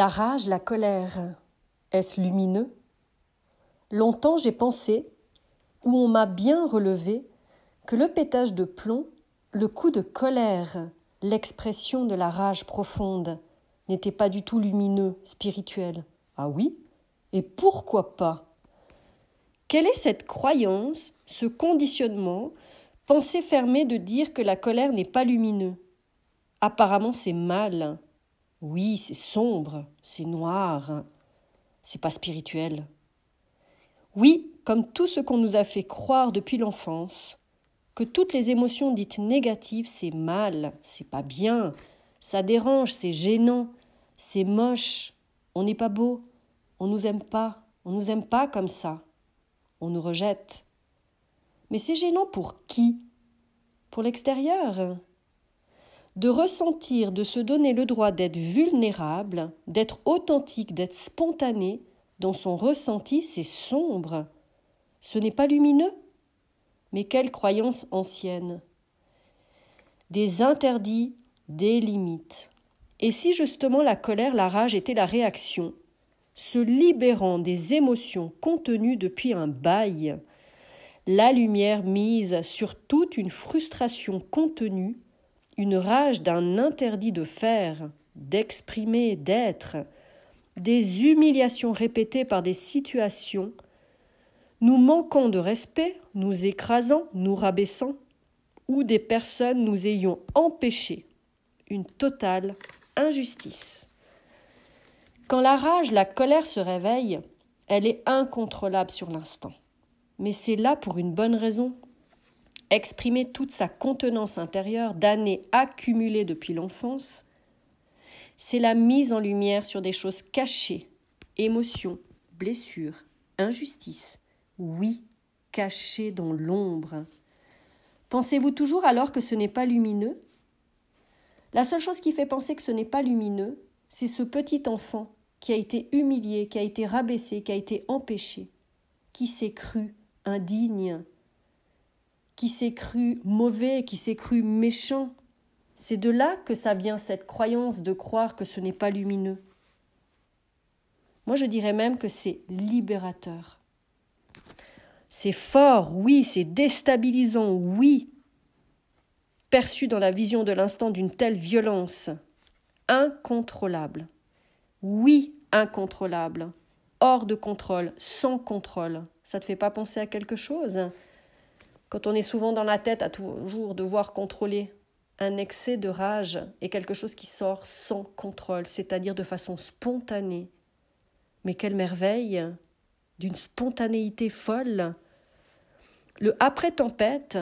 La rage, la colère, est-ce lumineux? Longtemps j'ai pensé, ou on m'a bien relevé, que le pétage de plomb, le coup de colère, l'expression de la rage profonde, n'était pas du tout lumineux, spirituel. Ah oui? Et pourquoi pas? Quelle est cette croyance, ce conditionnement, pensée fermée de dire que la colère n'est pas lumineux Apparemment c'est mal. Oui, c'est sombre, c'est noir, c'est pas spirituel. Oui, comme tout ce qu'on nous a fait croire depuis l'enfance, que toutes les émotions dites négatives, c'est mal, c'est pas bien, ça dérange, c'est gênant, c'est moche, on n'est pas beau, on nous aime pas, on nous aime pas comme ça, on nous rejette. Mais c'est gênant pour qui? Pour l'extérieur? De ressentir, de se donner le droit d'être vulnérable, d'être authentique, d'être spontané, dans son ressenti, c'est sombre. Ce n'est pas lumineux. Mais quelle croyance ancienne Des interdits, des limites. Et si justement la colère, la rage était la réaction, se libérant des émotions contenues depuis un bail, la lumière mise sur toute une frustration contenue, une rage d'un interdit de faire, d'exprimer, d'être, des humiliations répétées par des situations, nous manquant de respect, nous écrasant, nous rabaissant, ou des personnes nous ayant empêché une totale injustice. Quand la rage, la colère se réveille, elle est incontrôlable sur l'instant. Mais c'est là pour une bonne raison. Exprimer toute sa contenance intérieure d'années accumulées depuis l'enfance, c'est la mise en lumière sur des choses cachées, émotions, blessures, injustices, oui, cachées dans l'ombre. Pensez-vous toujours alors que ce n'est pas lumineux? La seule chose qui fait penser que ce n'est pas lumineux, c'est ce petit enfant qui a été humilié, qui a été rabaissé, qui a été empêché, qui s'est cru indigne, qui s'est cru mauvais, qui s'est cru méchant, c'est de là que ça vient cette croyance de croire que ce n'est pas lumineux. Moi, je dirais même que c'est libérateur. C'est fort, oui, c'est déstabilisant, oui, perçu dans la vision de l'instant d'une telle violence, incontrôlable. Oui, incontrôlable, hors de contrôle, sans contrôle. Ça te fait pas penser à quelque chose? Quand on est souvent dans la tête à toujours devoir contrôler, un excès de rage est quelque chose qui sort sans contrôle, c'est-à-dire de façon spontanée. Mais quelle merveille D'une spontanéité folle Le après-tempête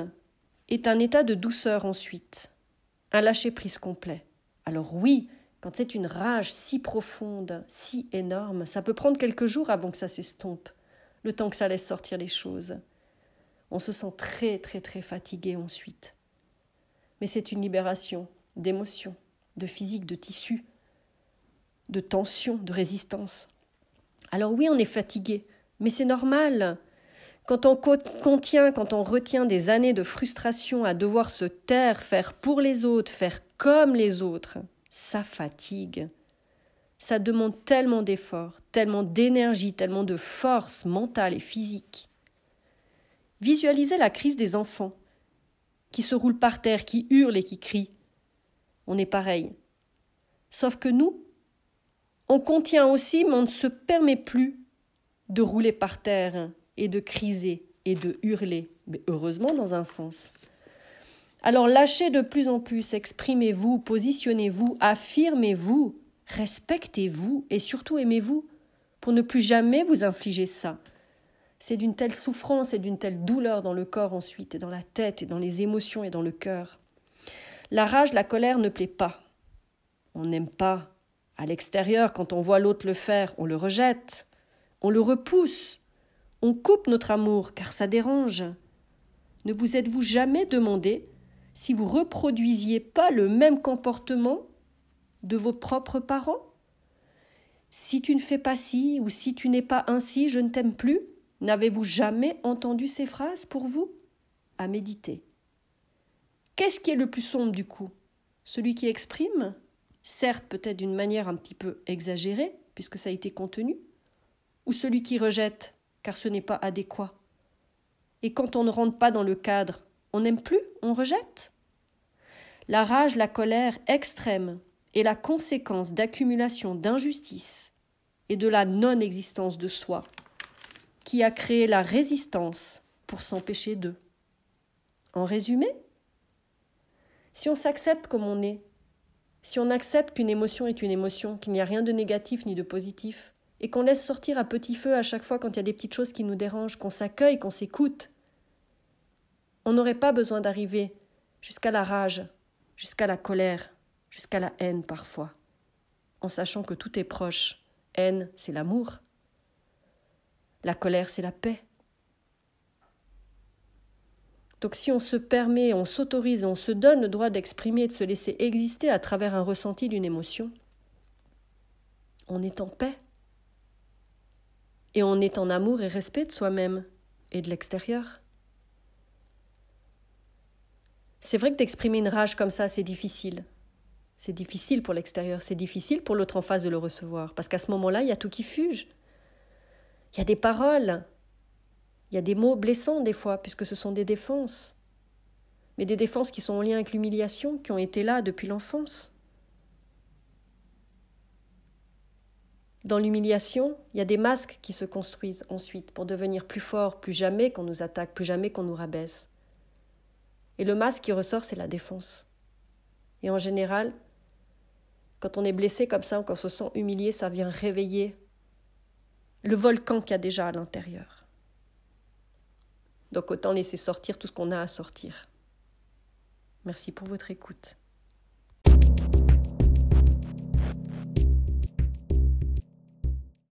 est un état de douceur ensuite, un lâcher-prise complet. Alors oui, quand c'est une rage si profonde, si énorme, ça peut prendre quelques jours avant que ça s'estompe, le temps que ça laisse sortir les choses. On se sent très très très fatigué ensuite mais c'est une libération d'émotions, de physique, de tissu, de tension, de résistance. Alors oui, on est fatigué, mais c'est normal. Quand on contient, quand on retient des années de frustration à devoir se taire, faire pour les autres, faire comme les autres, ça fatigue. Ça demande tellement d'efforts, tellement d'énergie, tellement de force mentale et physique. Visualisez la crise des enfants qui se roulent par terre, qui hurlent et qui crient. On est pareil. Sauf que nous, on contient aussi, mais on ne se permet plus de rouler par terre et de criser et de hurler, mais heureusement dans un sens. Alors lâchez de plus en plus, exprimez-vous, positionnez-vous, affirmez-vous, respectez-vous et surtout aimez-vous pour ne plus jamais vous infliger ça c'est d'une telle souffrance et d'une telle douleur dans le corps ensuite, et dans la tête, et dans les émotions, et dans le cœur. La rage, la colère ne plaît pas. On n'aime pas. À l'extérieur, quand on voit l'autre le faire, on le rejette, on le repousse, on coupe notre amour, car ça dérange. Ne vous êtes-vous jamais demandé si vous reproduisiez pas le même comportement de vos propres parents? Si tu ne fais pas ci ou si tu n'es pas ainsi, je ne t'aime plus? N'avez-vous jamais entendu ces phrases pour vous? À méditer. Qu'est-ce qui est le plus sombre du coup? Celui qui exprime? Certes peut-être d'une manière un petit peu exagérée, puisque ça a été contenu, ou celui qui rejette, car ce n'est pas adéquat. Et quand on ne rentre pas dans le cadre, on n'aime plus, on rejette? La rage, la colère extrême est la conséquence d'accumulation d'injustice et de la non-existence de soi, qui a créé la résistance pour s'empêcher d'eux. En résumé, si on s'accepte comme on est, si on accepte qu'une émotion est une émotion, qu'il n'y a rien de négatif ni de positif, et qu'on laisse sortir à petit feu à chaque fois quand il y a des petites choses qui nous dérangent, qu'on s'accueille, qu'on s'écoute, on n'aurait pas besoin d'arriver jusqu'à la rage, jusqu'à la colère, jusqu'à la haine parfois, en sachant que tout est proche. Haine, c'est l'amour. La colère, c'est la paix. Donc si on se permet, on s'autorise, on se donne le droit d'exprimer, de se laisser exister à travers un ressenti d'une émotion, on est en paix. Et on est en amour et respect de soi-même et de l'extérieur. C'est vrai que d'exprimer une rage comme ça, c'est difficile. C'est difficile pour l'extérieur, c'est difficile pour l'autre en face de le recevoir, parce qu'à ce moment-là, il y a tout qui fuge. Il y a des paroles, il y a des mots blessants des fois, puisque ce sont des défenses, mais des défenses qui sont en lien avec l'humiliation, qui ont été là depuis l'enfance. Dans l'humiliation, il y a des masques qui se construisent ensuite pour devenir plus forts, plus jamais qu'on nous attaque, plus jamais qu'on nous rabaisse. Et le masque qui ressort, c'est la défense. Et en général, quand on est blessé comme ça, quand on se sent humilié, ça vient réveiller le volcan qu'il y a déjà à l'intérieur. Donc autant laisser sortir tout ce qu'on a à sortir. Merci pour votre écoute.